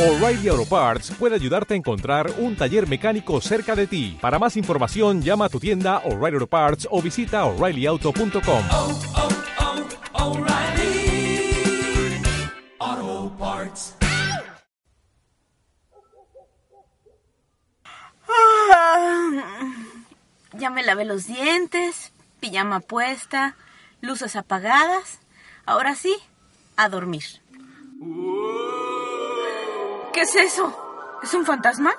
O'Reilly Auto Parts puede ayudarte a encontrar un taller mecánico cerca de ti. Para más información, llama a tu tienda O'Reilly Auto Parts o visita oreillyauto.com. oh, oh, O'Reilly Auto Parts. Ah, Ya me lavé los dientes, pijama puesta, luces apagadas. Ahora sí, a dormir. ¿Qué es eso? ¿Es un fantasma?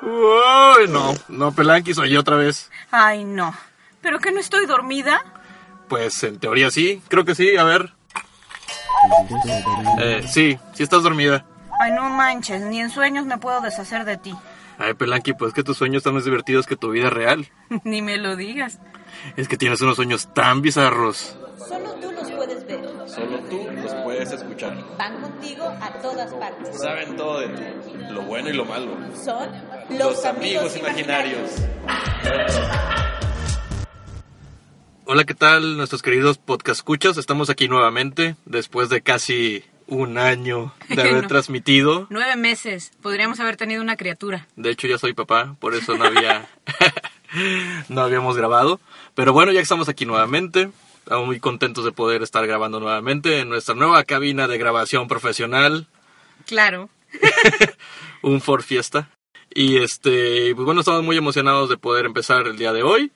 Uy, no, no, Pelanqui, soy yo otra vez. Ay, no. ¿Pero que no estoy dormida? Pues en teoría sí, creo que sí, a ver. Eh, sí, sí estás dormida. Ay, no manches, ni en sueños me puedo deshacer de ti. Ay, Pelanqui, pues que tus sueños están más divertidos que tu vida real. ni me lo digas. Es que tienes unos sueños tan bizarros. Solo tú. Solo tú los puedes escuchar. Van contigo a todas partes. Saben todo de ti, lo bueno y lo malo. Son los, amigos, imaginarios. Hola, ¿qué tal nuestros queridos podcast escuchas? Estamos aquí nuevamente después de casi un año de haber No. transmitido. Nueve meses. Podríamos haber tenido una criatura. De hecho, ya soy papá, por eso no había no habíamos grabado. Pero bueno, ya que estamos aquí nuevamente. Estamos muy contentos de poder estar grabando nuevamente en nuestra nueva cabina de grabación profesional, Claro. un Ford Fiesta. Y este, pues bueno, estamos muy emocionados de poder empezar el día de hoy.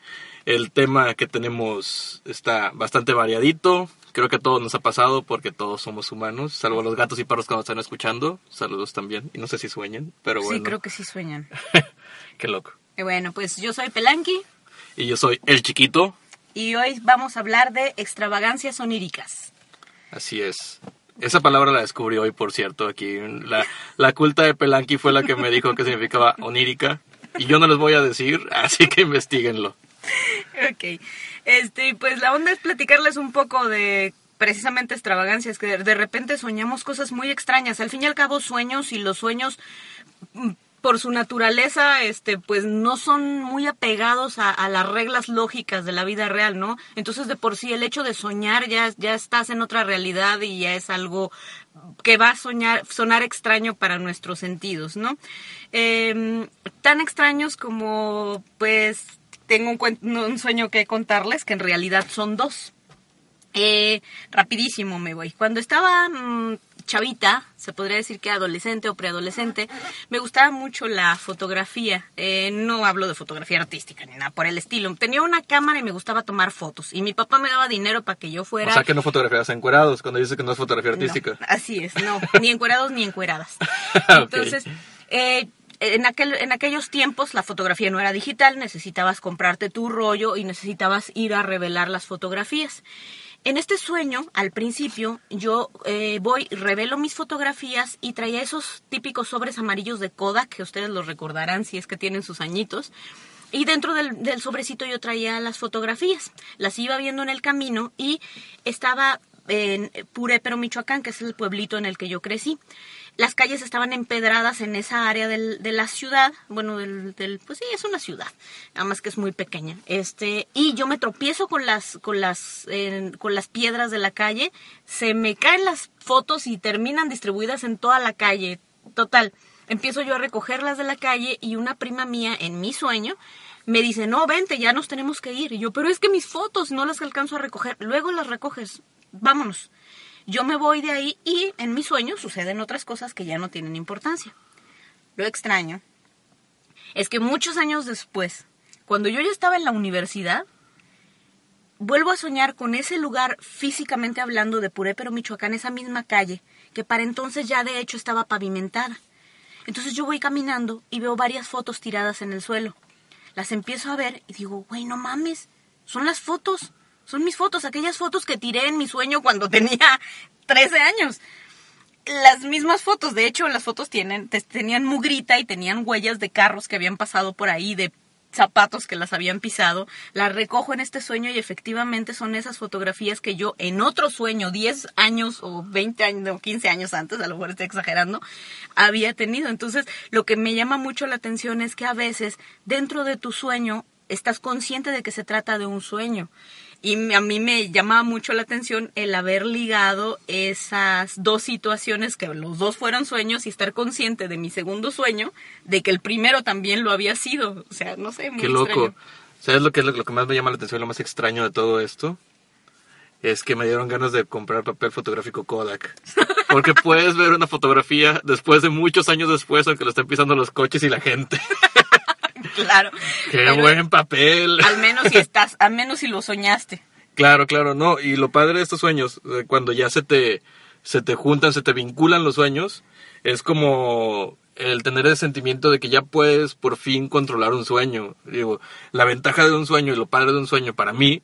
El tema que tenemos está bastante variadito. Creo que a todos nos ha pasado porque todos somos humanos, salvo los gatos y perros que nos están escuchando. Saludos también. Y no sé si sueñan, pero bueno. Sí, creo que sí sueñan. Qué loco. Y bueno, pues yo soy Pelanqui Y yo soy el chiquito. Y hoy vamos a hablar de extravagancias oníricas. Así es. Esa palabra la descubrí hoy, por cierto. Aquí la, la culta de Pelanqui fue la que me dijo que significaba onírica. Y yo no les voy a decir, así que investiguenlo. Ok. Este, pues la onda es platicarles un poco de precisamente extravagancias, que de, repente soñamos cosas muy extrañas. Al fin y al cabo, sueños y los sueños mm, por su naturaleza, este, pues no son muy apegados a, las reglas lógicas de la vida real, ¿no? Entonces, de por sí, el hecho de soñar ya, ya estás en otra realidad y ya es algo que va a soñar, sonar extraño para nuestros sentidos, ¿no? Eh, tan extraños como, pues, tengo un, un sueño que contarles, que en realidad son dos. Eh, rapidísimo me voy. Cuando estaba mm, chavita, se podría decir que adolescente o preadolescente, me gustaba mucho la fotografía. Eh, no hablo de fotografía artística ni nada por el estilo. Tenía una cámara y me gustaba tomar fotos. Y mi papá me daba dinero para que yo fuera... O sea que no fotografías encuerados cuando dices que no es fotografía No, artística. así es, no, ni encuerados ni encueradas. Entonces, eh, en, aquel, en aquellos tiempos la fotografía no era digital, necesitabas comprarte tu rollo y necesitabas ir a revelar las fotografías. En este sueño, al principio, yo eh, voy, revelo mis fotografías y traía esos típicos sobres amarillos de Kodak, que ustedes los recordarán si es que tienen sus añitos. Y dentro del, del sobrecito yo traía las fotografías. Las iba viendo en el camino y estaba en Purépero, Michoacán, que es el pueblito en el que yo crecí. Las calles estaban empedradas en esa área del- de la ciudad, bueno, del, del- pues sí, es una ciudad, nada más que es muy pequeña. Este, y yo me tropiezo con las, con las, eh, con las piedras de la calle, se me caen las fotos y terminan distribuidas en toda la calle. Total, empiezo yo a recogerlas de la calle y una prima mía en mi sueño me dice, no, vente, ya nos tenemos que ir. Y yo, pero es que mis fotos no las alcanzo a recoger. Luego las recoges, vámonos. Yo me voy de ahí y en mi sueño suceden otras cosas que ya no tienen importancia. Lo extraño es que muchos años después, cuando yo ya estaba en la universidad, vuelvo a soñar con ese lugar físicamente hablando de Purépero, Michoacán, esa misma calle, que para entonces ya de hecho estaba pavimentada. Entonces yo voy caminando y veo varias fotos tiradas en el suelo. Las empiezo a ver y digo, güey, no mames, son las fotos, son mis fotos, aquellas fotos que tiré en mi sueño cuando tenía 13 años. Las mismas fotos, de hecho, las fotos tenían mugrita y tenían huellas de carros que habían pasado por ahí, de zapatos que las habían pisado. Las recojo en este sueño y efectivamente son esas fotografías que yo en otro sueño, 10 años o 20 años o 15 años antes, a lo mejor estoy exagerando, había tenido. Entonces, lo que me llama mucho la atención es que a veces dentro de tu sueño estás consciente de que se trata de un sueño. Y a mí me llamaba mucho la atención el haber ligado esas dos situaciones, que los dos fueron sueños, y estar consciente de mi segundo sueño, de que el primero también lo había sido. O sea, no sé, muy Qué loco. ¿Sabes lo que es lo, lo que más me llama la atención, lo más extraño de todo esto? Es que me dieron ganas de comprar papel fotográfico Kodak. Porque puedes ver una fotografía después de muchos años después, aunque lo estén pisando los coches y la gente. Claro. ¡Qué Pero buen papel! Al menos si estás, al menos si lo soñaste. Claro, claro, no. Y lo padre de estos sueños, eh, cuando ya se te, se te juntan, se te vinculan los sueños, es como el tener el sentimiento de que ya puedes por fin controlar un sueño. Digo, la ventaja de un sueño y lo padre de un sueño para mí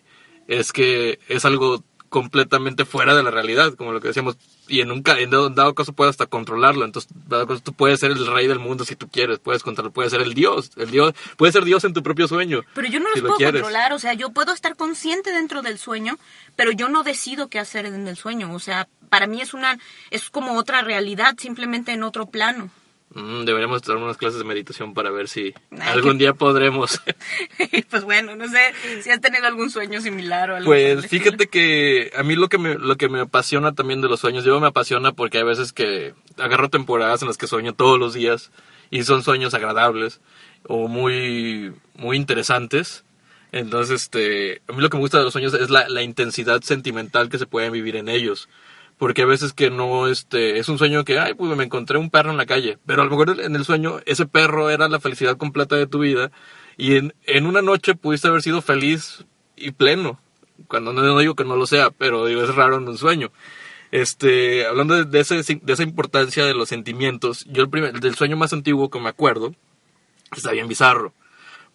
es que es algo completamente fuera de la realidad, como lo que decíamos, y en un en dado, dado caso puedes hasta controlarlo, entonces dado caso tú puedes ser el rey del mundo si tú quieres, puedes controlar, puedes ser el dios, el dios, puedes ser dios en tu propio sueño. Pero yo no si los lo puedo quieres. controlar, o sea, yo puedo estar consciente dentro del sueño, pero yo no decido qué hacer en el sueño, o sea, para mí es una es como otra realidad, simplemente en otro plano. Mm, deberíamos tomar unas clases de meditación para ver si Ay, algún día podremos. pues bueno, no sé si has tenido algún sueño similar o algo pues fíjate que a mí lo que me lo que me apasiona también de los sueños, yo me apasiona porque hay veces que agarro temporadas en las que sueño todos los días y son sueños agradables o muy muy interesantes. Entonces, este, a mí lo que me gusta de los sueños es la, la intensidad sentimental que se puede vivir en ellos. Porque a veces que no, este, es un sueño que, ay, pues me encontré un perro en la calle. Pero a lo mejor en el sueño ese perro era la felicidad completa de tu vida. Y en, en una noche pudiste haber sido feliz y pleno. Cuando no, no digo que no lo sea, pero digo, es raro en un sueño. Este, hablando de, de ese, de esa importancia de los sentimientos, yo el primer, del sueño más antiguo que me acuerdo, está bien bizarro.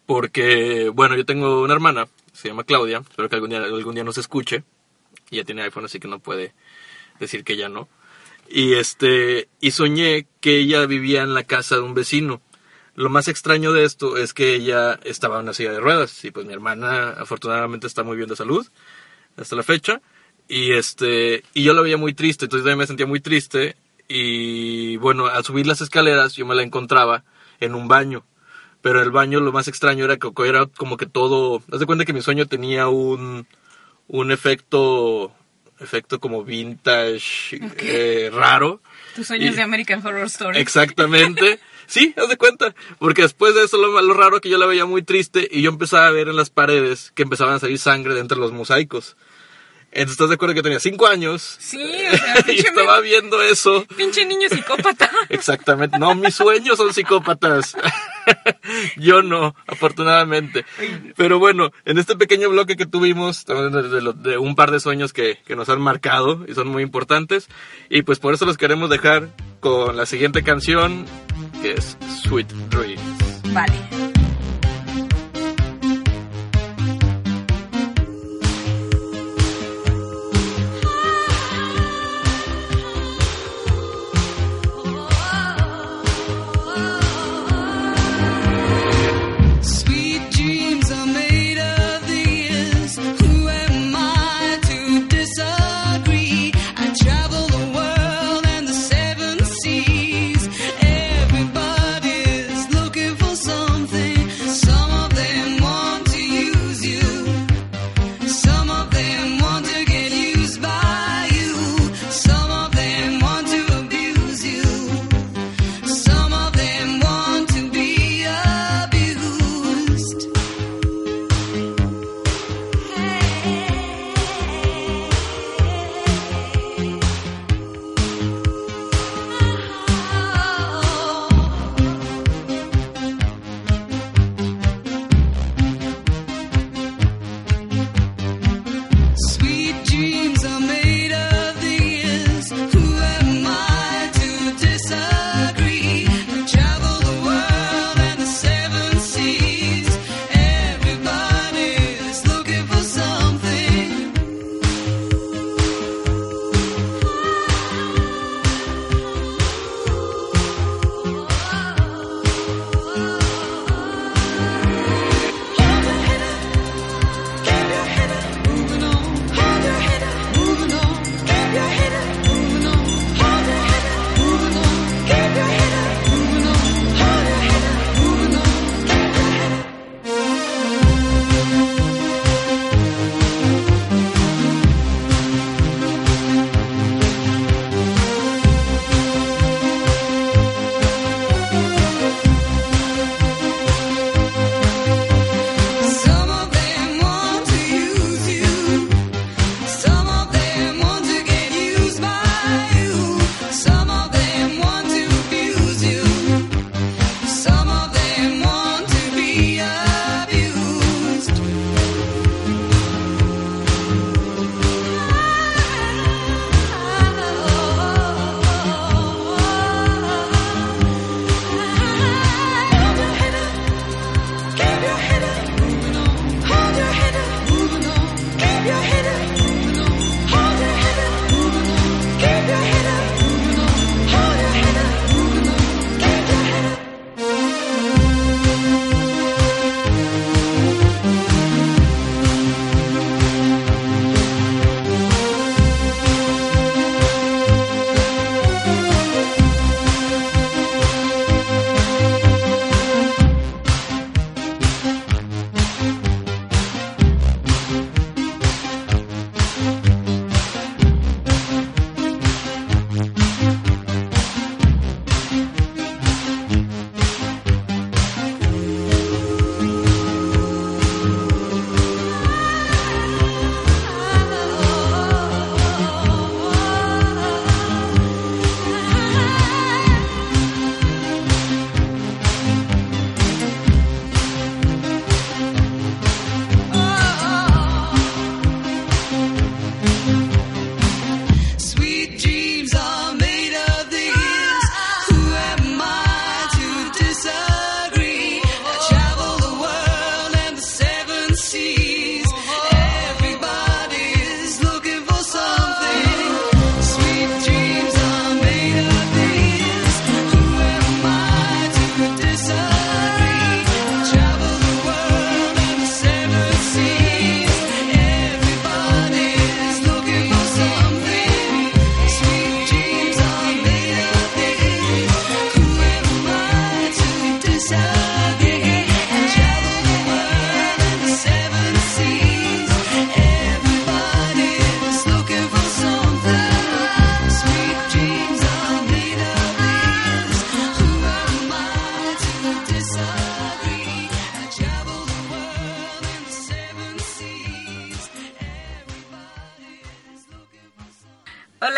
Porque, bueno, yo tengo una hermana, se llama Claudia, espero que algún día, algún día nos escuche. Y ya tiene iPhone, así que no puede decir que ya no. Y este, y soñé que ella vivía en la casa de un vecino. Lo más extraño de esto es que ella estaba en una silla de ruedas y pues mi hermana afortunadamente está muy bien de salud hasta la fecha y este y yo la veía muy triste, entonces también me sentía muy triste y bueno, al subir las escaleras yo me la encontraba en un baño. Pero el baño lo más extraño era que era como que todo, haz de cuenta que mi sueño tenía un un efecto efecto como vintage eh, raro. Tus sueños Y- de American Horror Story. Exactamente. Sí, haz de cuenta. Porque después de eso lo, lo raro que yo la veía muy triste y yo empezaba a ver en las paredes que empezaban a salir sangre de entre los mosaicos. Entonces, ¿estás de acuerdo que tenía cinco años? Sí, o sea, y estaba viendo eso. pinche niño psicópata. Exactamente. No, mis sueños son psicópatas. Yo no, afortunadamente. Pero bueno, en este pequeño bloque que tuvimos, estamos hablando de, lo- de un par de sueños que, que nos han marcado y son muy importantes. Y pues por eso los queremos dejar con la siguiente canción, que es Sweet Dreams. Vale.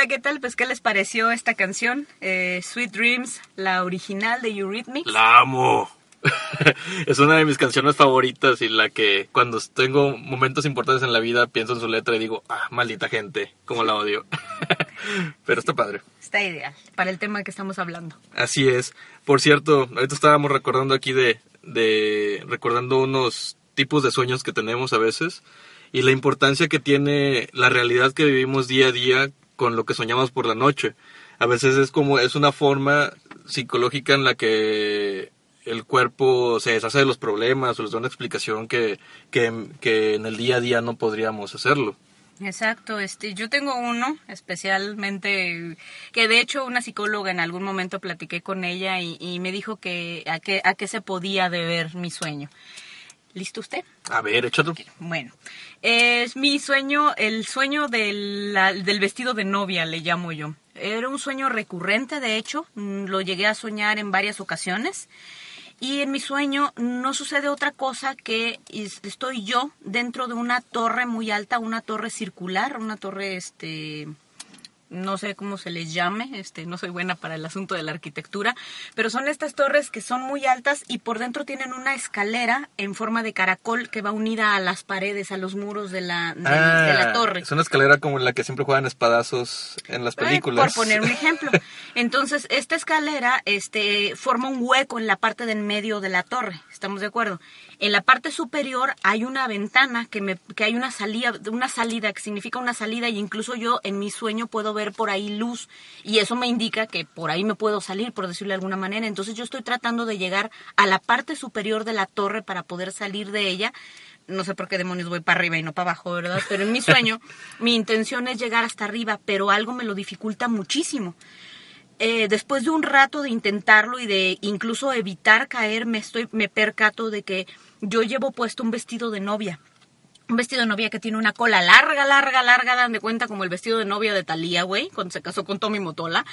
Hola, ¿qué tal? Pues, ¿qué les pareció esta canción? Eh, Sweet Dreams, la original de Eurythmics. La amo. es una de mis canciones favoritas y la que cuando tengo momentos importantes en la vida pienso en su letra y digo, ah, maldita gente, cómo la odio. Pero está padre. Está ideal para el tema que estamos hablando. Así es. Por cierto, ahorita estábamos recordando aquí de, de recordando unos tipos de sueños que tenemos a veces y la importancia que tiene la realidad que vivimos día a día con lo que soñamos por la noche. A veces es como es una forma psicológica en la que el cuerpo se deshace de los problemas o les da una explicación que, que, en el día a día no podríamos hacerlo. Exacto, este, yo tengo uno especialmente que de hecho una psicóloga en algún momento platiqué con ella y, y me dijo que a qué a qué se podía deber mi sueño. ¿Listo usted? A ver, échalo. Bueno, es mi sueño, el sueño del, del vestido de novia, le llamo yo. Era un sueño recurrente, de hecho, mm, lo llegué a soñar en varias ocasiones. Y en mi sueño no sucede otra cosa que es- estoy yo dentro de una torre muy alta, una torre circular, una torre, este, no sé cómo se les llame, este, no soy buena para el asunto de la arquitectura, pero son estas torres que son muy altas y por dentro tienen una escalera en forma de caracol que va unida a las paredes, a los muros de la, de, de la Ah, torre. Es una escalera como la que siempre juegan espadazos en las Eh, películas. Por poner un ejemplo. Entonces, esta escalera este, forma un hueco en la parte del medio de la torre. ¿Estamos de acuerdo? En la parte superior hay una ventana que, me, que hay una salida, una salida, que significa una salida, y incluso yo en mi sueño puedo ver por ahí luz, y eso me indica que por ahí me puedo salir, por decirlo de alguna manera. Entonces, yo estoy tratando de llegar a la parte superior de la torre para poder salir de ella no sé por qué demonios voy para arriba y no para abajo, ¿verdad? Pero en mi sueño, mi intención es llegar hasta arriba, pero algo me lo dificulta muchísimo. Eh, después de un rato de intentarlo y de incluso evitar caer, me, estoy, me percato de que yo llevo puesto un vestido de novia. Un vestido de novia que tiene una cola larga, larga, larga, dan de cuenta como el vestido de novia de Talía, güey, cuando se casó con Tommy Motola.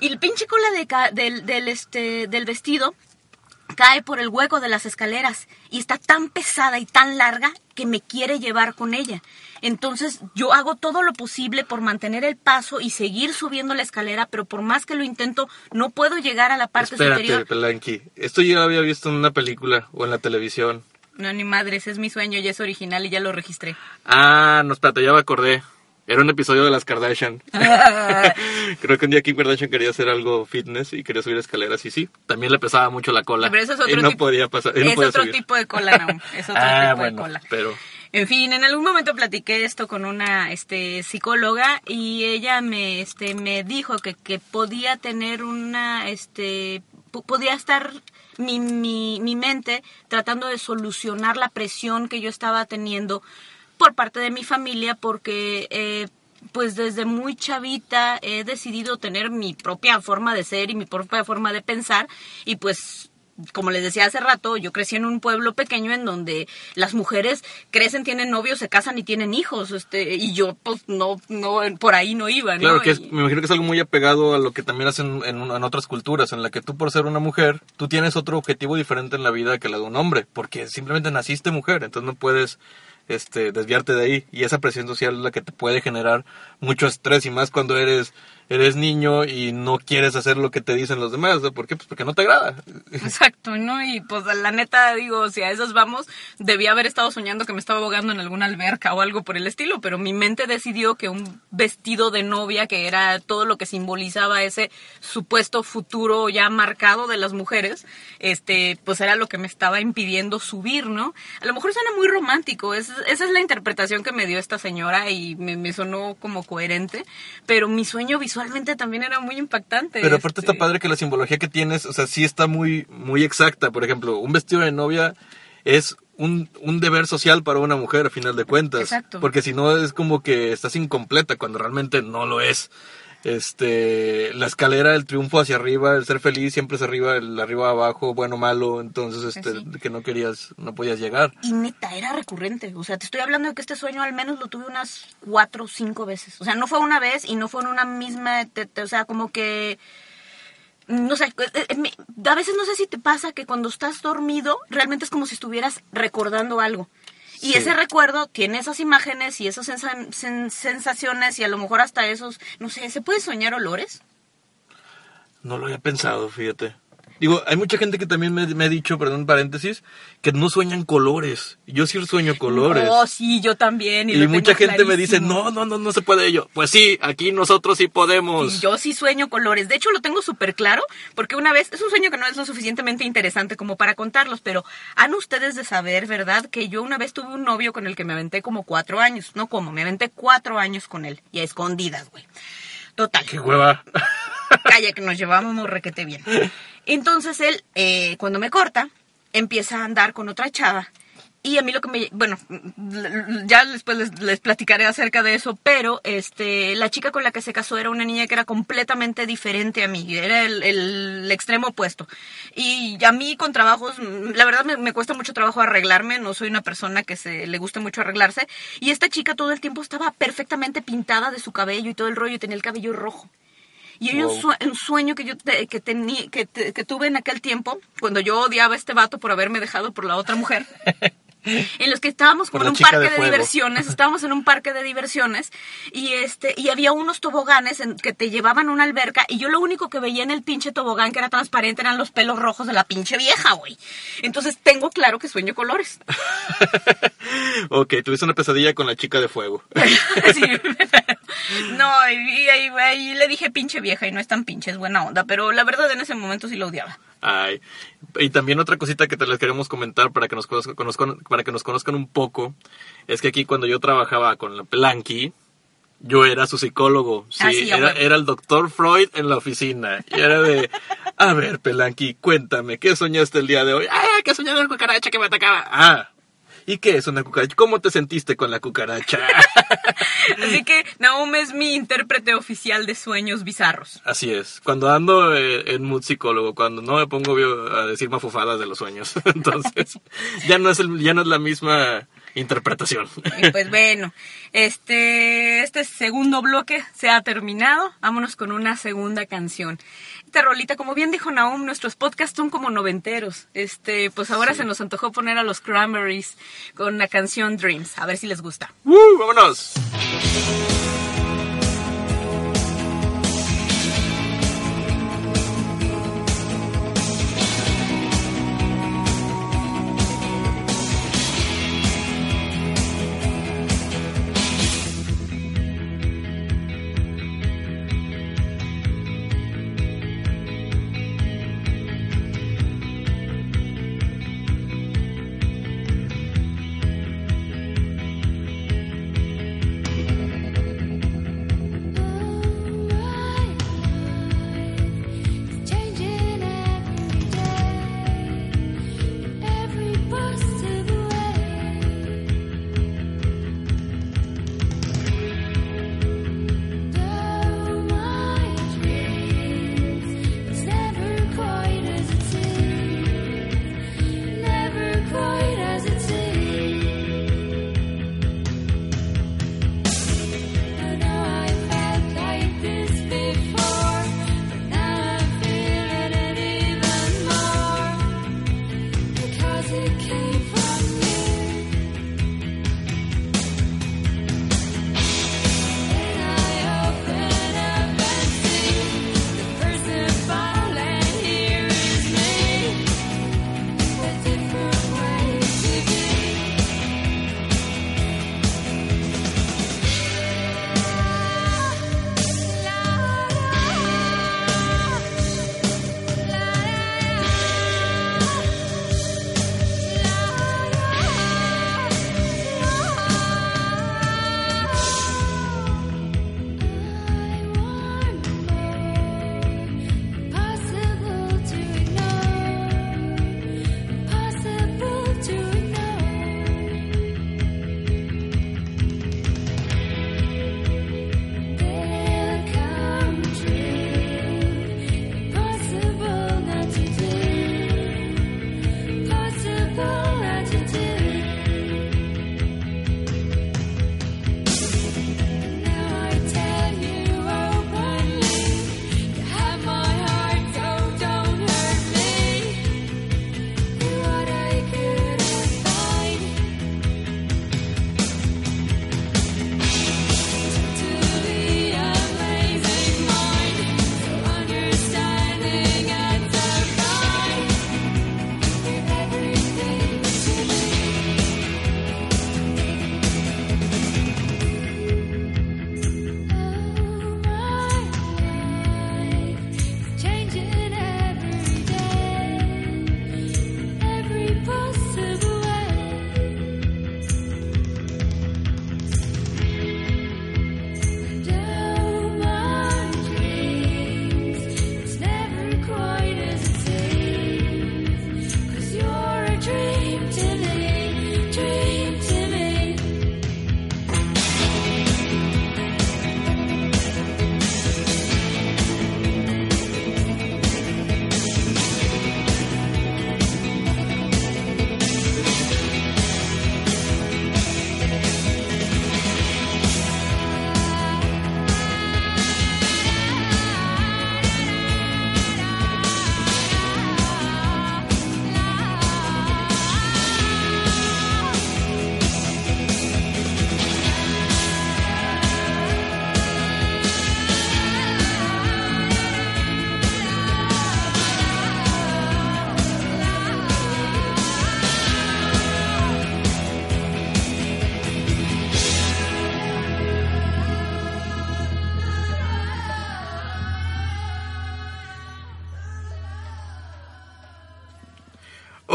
Y el pinche cola de ca- del, del, este, del vestido cae por el hueco de las escaleras y está tan pesada y tan larga que me quiere llevar con ella. Entonces yo hago todo lo posible por mantener el paso y seguir subiendo la escalera, pero por más que lo intento, no puedo llegar a la parte Espérate, superior. Pelanqui. Esto yo lo había visto en una película o en la televisión. No, ni madres, es mi sueño y es original y ya lo registré. Ah, no, espérate, ya me acordé. Era un episodio de las Kardashian. Creo que un día Kim Kardashian quería hacer algo fitness y quería subir escaleras y sí, también le pesaba mucho la cola. Pero eso es otro y no tipo- podía pasar. y no es podía otro subir. tipo de cola, no. Es otro ah, tipo bueno, de cola. pero En fin, en algún momento platiqué esto con una este, psicóloga y ella me, este, me dijo que, que podía tener una, este, po- podía estar mi, mi, mi mente tratando de solucionar la presión que yo estaba teniendo por parte de mi familia porque eh, pues desde muy chavita he decidido tener mi propia forma de ser y mi propia forma de pensar y pues como les decía hace rato, yo crecí en un pueblo pequeño en donde las mujeres crecen, tienen novios, se casan y tienen hijos, este, y yo pues no, no, por ahí no iba, ¿no? claro que es, me imagino que es algo muy apegado a lo que también hacen en, en otras culturas, en la que tú por ser una mujer, tú tienes otro objetivo diferente en la vida que la de un hombre, porque simplemente naciste mujer, entonces no puedes este, desviarte de ahí y esa presión social es la que te puede generar mucho estrés y más cuando eres eres niño y no quieres hacer lo que te dicen los demás. ¿por qué? Pues porque no te agrada. Exacto, ¿no? Y pues la neta, digo, si a esas vamos, debía haber estado soñando que me estaba ahogando en alguna alberca o algo por el estilo, pero mi mente decidió que un vestido de novia, que era todo lo que simbolizaba ese supuesto futuro ya marcado de las mujeres, este, pues era lo que me estaba impidiendo subir, ¿no? A lo mejor suena muy romántico, es- esa es la interpretación que me dio esta señora y me, me sonó como coherente, pero mi sueño visualmente también era muy impactante. Pero aparte este. está padre que la simbología que tienes, o sea, sí está muy, muy exacta. Por ejemplo, un vestido de novia es un, un deber social para una mujer, a final de cuentas. Exacto. Porque si no es como que estás incompleta cuando realmente no lo es. Este, la escalera, el triunfo hacia arriba, el ser feliz siempre es arriba, el arriba abajo, bueno o entonces este, Sí. que no querías, no podías llegar. Y neta, era recurrente. O sea, te estoy hablando de que este sueño al menos lo tuve unas cuatro o cinco veces. O sea, no fue una vez y no fue en una misma... te- te- o sea, como que... No sé, eh, eh, a veces no sé si te pasa que cuando estás dormido realmente es como si estuvieras recordando algo. Y Sí. ese recuerdo tiene esas imágenes y esas sensa- sen- sensaciones y a lo mejor hasta esos, no sé, ¿se puede soñar olores? No lo había pensado, fíjate. Digo, hay mucha gente que también me, me ha dicho, perdón, paréntesis, que no sueñan colores. Yo sí sueño colores. Oh, sí, yo también. Y, mucha gente me dice, no, no, no, no se puede ello. Pues sí, aquí nosotros sí podemos. Y yo sí sueño colores. De hecho, lo tengo súper claro, porque una vez, es un sueño que no es lo suficientemente interesante como para contarlos, pero han ustedes de saber, ¿verdad? Que yo una vez tuve un novio con el que me aventé como cuatro años. No como, me aventé cuatro años con él. Y a escondidas, güey. Total. Qué hueva. Calla, que nos llevábamos requete bien. Entonces él, eh, cuando me corta, empieza a andar con otra chava. Y a mí lo que me... Bueno, ya después les, platicaré acerca de eso, pero este, la chica con la que se casó era una niña que era completamente diferente a mí, era el, extremo opuesto. Y a mí con trabajos, la verdad me, me cuesta mucho trabajo arreglarme, no soy una persona que se le guste mucho arreglarse. Y esta chica todo el tiempo estaba perfectamente pintada de su cabello y todo el rollo, y tenía el cabello rojo. Y hay un, sue- un sueño que yo te- que, que, te- que tuve en aquel tiempo, cuando yo odiaba a este vato por haberme dejado por la otra mujer. En los que estábamos como en un parque de diversiones, estábamos en un parque de diversiones y este y había unos toboganes en que te llevaban a una alberca y yo lo único que veía en el pinche tobogán que era transparente eran los pelos rojos de la pinche vieja, güey. Entonces tengo claro que sueño colores. ok, tuviste una pesadilla con la chica de fuego. Sí, no, y, y- y- y le dije pinche vieja y no es tan pinche, es buena onda, pero la verdad en ese momento sí lo odiaba. Ay. Y también otra cosita que te les queremos comentar para que nos conozcan, para que nos conozcan un poco, es que aquí cuando yo trabajaba con la Pelanqui, yo era su psicólogo. Sí, Ah, sí, a era, era el doctor Freud en la oficina. Y era de, a ver, Pelanqui, cuéntame, ¿qué soñaste el día de hoy? Ah, que soñé una cucaracha que me atacaba. Ah, ¿y qué es una cucaracha? ¿Cómo te sentiste con la cucaracha? Así que Naum es mi intérprete oficial de sueños bizarros. Así es. Cuando ando eh, en mood psicólogo, cuando no me pongo a decir mafufadas de los sueños. Entonces, ya no es el, ya no es la misma interpretación. Y pues bueno, este, este segundo bloque se ha terminado. Vámonos con una segunda canción. Esta rolita, como bien dijo Naum, nuestros podcasts son como noventeros. Este, pues ahora se nos antojó poner a los Cranberries con la canción Dreams. A ver si les gusta. ¡Uh! ¡Vámonos!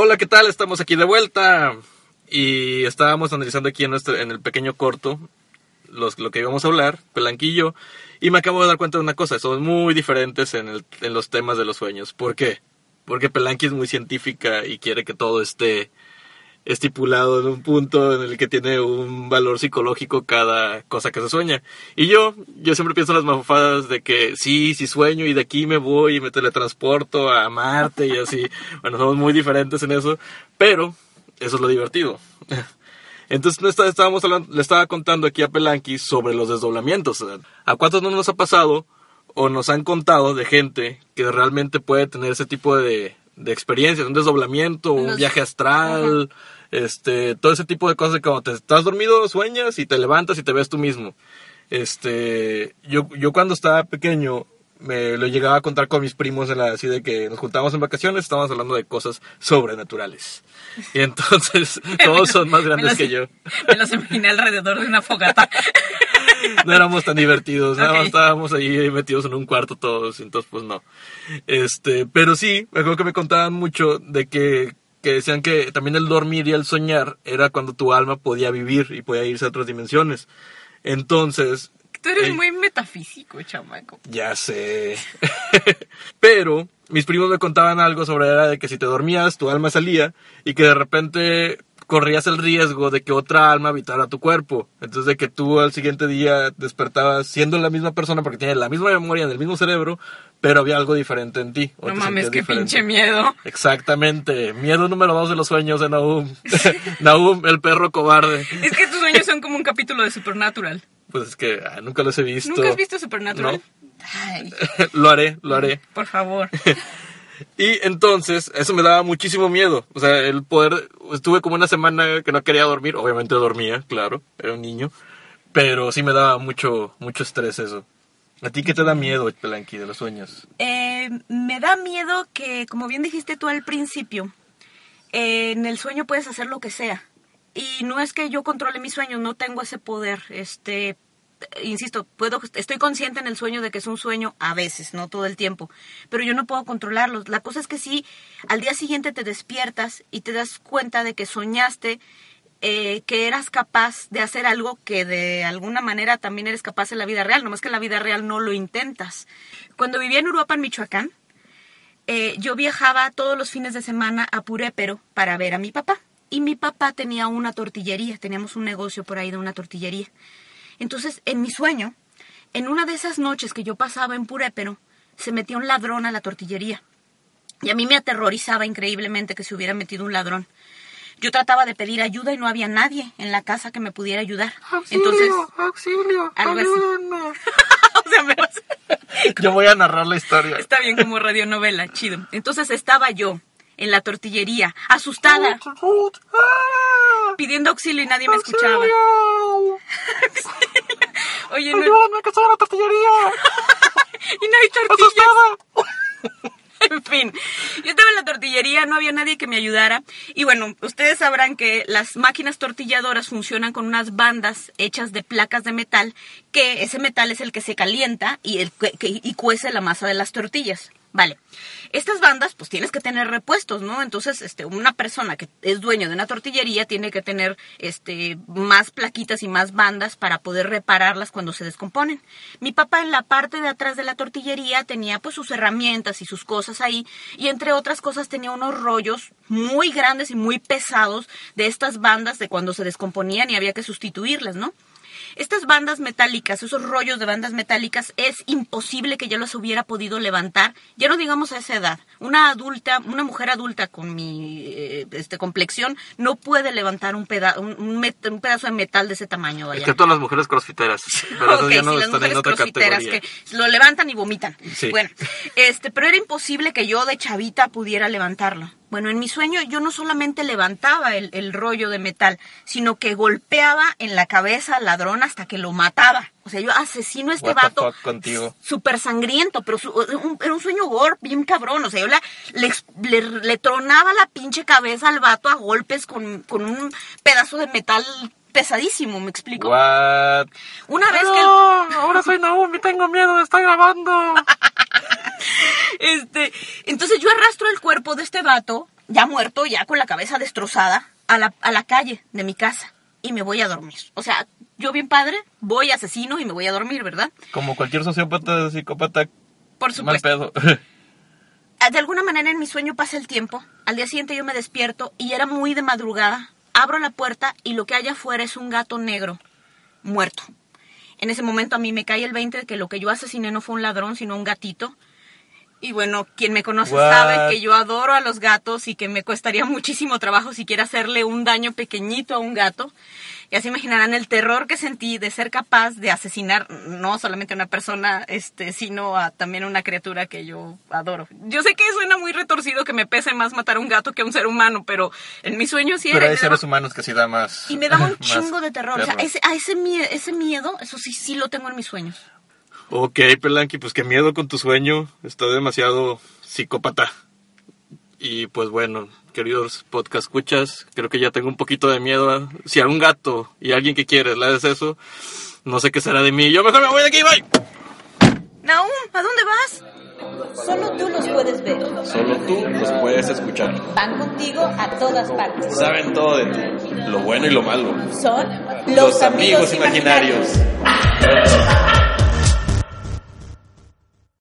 Hola, ¿qué tal? Estamos aquí de vuelta. Y estábamos analizando aquí en, el pequeño corto lo que íbamos a hablar, Pelanquillo. Y me acabo de dar cuenta de una cosa, son muy diferentes en los temas de los sueños. ¿Por qué? Porque Pelanqui es muy científica y quiere que todo esté estipulado en un punto en el que tiene un valor psicológico cada cosa que se sueña. Y yo, yo siempre pienso en las mafadas de que sí, sí sueño y de aquí me voy y me teletransporto a Marte y así. Bueno, somos muy diferentes en eso, pero eso es lo divertido. Entonces estábamos le estaba contando aquí a Pelanqui sobre los desdoblamientos. ¿A cuántos no nos ha pasado o nos han contado de gente que realmente puede tener ese tipo de, de experiencias, un desdoblamiento, un viaje astral, este, todo ese tipo de cosas de cuando te estás dormido sueñas y te levantas y te ves tú mismo. Este, yo, yo cuando estaba pequeño me lo llegaba a contar con mis primos en la, así de que nos juntábamos en vacaciones, estábamos hablando de cosas sobrenaturales. Y entonces todos son más Me grandes los- que yo. Me los imaginé alrededor de una fogata. no éramos tan divertidos, nada más estábamos ahí metidos en un cuarto todos, entonces pues no. Este, pero sí, me acuerdo que me contaban mucho de que, que decían que también el dormir y el soñar era cuando tu alma podía vivir y podía irse a otras dimensiones. Entonces, Tú eres eh, muy metafísico, chamaco. ya sé. Pero mis primos me contaban algo sobre era de que si te dormías, tu alma salía y que de repente corrías el riesgo de que otra alma habitara tu cuerpo. Entonces de que tú al siguiente día despertabas siendo la misma persona porque tienes la misma memoria en el mismo cerebro, pero había algo diferente en ti. No mames, qué diferente. pinche miedo. Exactamente. Miedo número dos de los sueños de Nahum. Nahum, el perro cobarde. Es que tus sueños son como un capítulo de Supernatural. Pues es que ah, nunca los he visto. ¿Nunca has visto Supernatural? No. Ay, lo haré, lo haré. por favor. Y entonces, eso me daba muchísimo miedo. O sea, el poder. Estuve como una semana que no quería dormir. Obviamente dormía, claro, era un niño. Pero sí me daba mucho, mucho estrés eso. ¿A ti qué te da miedo, Pelanqui, de los sueños? Eh, me da miedo que, como bien dijiste tú al principio, eh, en el sueño puedes hacer lo que sea. Y no es que yo controle mis sueños, no tengo ese poder. Este, insisto, puedo, estoy consciente en el sueño de que es un sueño a veces, no todo el tiempo, pero yo no puedo controlarlos. La cosa es que sí, al día siguiente te despiertas y te das cuenta de que soñaste eh, que eras capaz de hacer algo que de alguna manera también eres capaz en la vida real, nomás que en la vida real no lo intentas. Cuando vivía en Uruapan, Michoacán, eh, yo viajaba todos los fines de semana a Purépero para ver a mi papá. Y mi papá tenía una tortillería, teníamos un negocio por ahí de una tortillería. Entonces, en mi sueño, en una de esas noches que yo pasaba en Purépero, se metía un ladrón a la tortillería. Y a mí me aterrorizaba increíblemente que se hubiera metido un ladrón. Yo trataba de pedir ayuda y no había nadie en la casa que me pudiera ayudar. Entonces, auxilio, algo así. o sea, me vas- Yo voy a narrar la historia. Está bien como radionovela, chido. Entonces estaba yo en la tortillería, asustada, pidiendo auxilio y nadie me escuchaba. Oye, no, que estoy en la tortillería! y no hay tortillas. En fin, yo estaba en la tortillería, no había nadie que me ayudara. Y bueno, ustedes sabrán que las máquinas tortilladoras funcionan con unas bandas hechas de placas de metal, que ese metal es el que se calienta y, el, que- que- y cuece la masa de las tortillas. Vale. Estas bandas, pues tienes que tener repuestos, ¿no? Entonces, este, una persona que es dueño de una tortillería tiene que tener, este, más plaquitas y más bandas para poder repararlas cuando se descomponen. Mi papá en la parte de atrás de la tortillería tenía, pues, sus herramientas y sus cosas ahí, y entre otras cosas tenía unos rollos muy grandes y muy pesados de estas bandas de cuando se descomponían y había que sustituirlas, ¿no? Estas bandas metálicas, esos rollos de bandas metálicas, es imposible que yo los hubiera podido levantar, ya no digamos a esa edad. Una adulta, una mujer adulta con mi eh, este, complexión no puede levantar un, peda un, pedazo de metal de ese tamaño. vaya. Excepto las mujeres crossfiteras. Pero esas Ok, ya no sí, las mujeres crossfiteras que lo levantan y vomitan. Sí. Bueno, este, pero era imposible que yo de chavita pudiera levantarlo. Bueno, en mi sueño yo no solamente levantaba el, el rollo de metal, sino que golpeaba en la cabeza al ladrón hasta que lo mataba. O sea, yo asesino a este What vato contigo. súper sangriento, pero su- un- era un sueño gore bien cabrón. O sea, yo la- le, le, le tronaba la pinche cabeza al vato a golpes con, con un pedazo de metal pesadísimo, ¿me explico? What? Una vez que... el- ahora soy Naomi, tengo miedo, estoy grabando. Este, entonces yo arrastro el cuerpo de este vato ya muerto, ya con la cabeza destrozada, a la, a la calle de mi casa y me voy a dormir. O sea, yo bien padre, voy asesino y me voy a dormir, ¿verdad? Como cualquier sociópata, psicópata, Por mal supuesto. pedo. de alguna manera en mi sueño pasa el tiempo. Al día siguiente yo me despierto y era muy de madrugada. Abro la puerta y lo que hay afuera es un gato negro muerto. En ese momento a mí me cae el 20 de que lo que yo asesiné no fue un ladrón, sino un gatito. Y bueno, quien me conoce What? sabe que yo adoro a los gatos y que me costaría muchísimo trabajo siquiera hacerle un daño pequeñito a un gato. Ya se imaginarán el terror que sentí de ser capaz de asesinar no solamente a una persona, este, sino a también a una criatura que yo adoro. Yo sé que suena muy retorcido que me pese más matar a un gato que a un ser humano, pero en mi sueño sí Pero era. hay seres humanos que sí da más. Y me daba un chingo de terror. O sea, terror. ese, a ese, mie- ese miedo, eso sí, sí lo tengo en mis sueños. Ok, Pelanqui, pues qué miedo con tu sueño. Está demasiado psicópata. Y pues bueno, queridos podcast escuchas, creo que ya tengo un poquito de miedo. a- Si a un gato y a alguien que quieres le haces eso, no sé qué será de mí. Yo mejor me voy de aquí, bye. Naum, ¿a dónde vas? Solo tú los puedes ver. Solo tú los puedes escuchar. Van contigo a todas partes. Saben todo de ti, lo bueno y lo malo. Son los, amigos, imaginarios. imaginarios.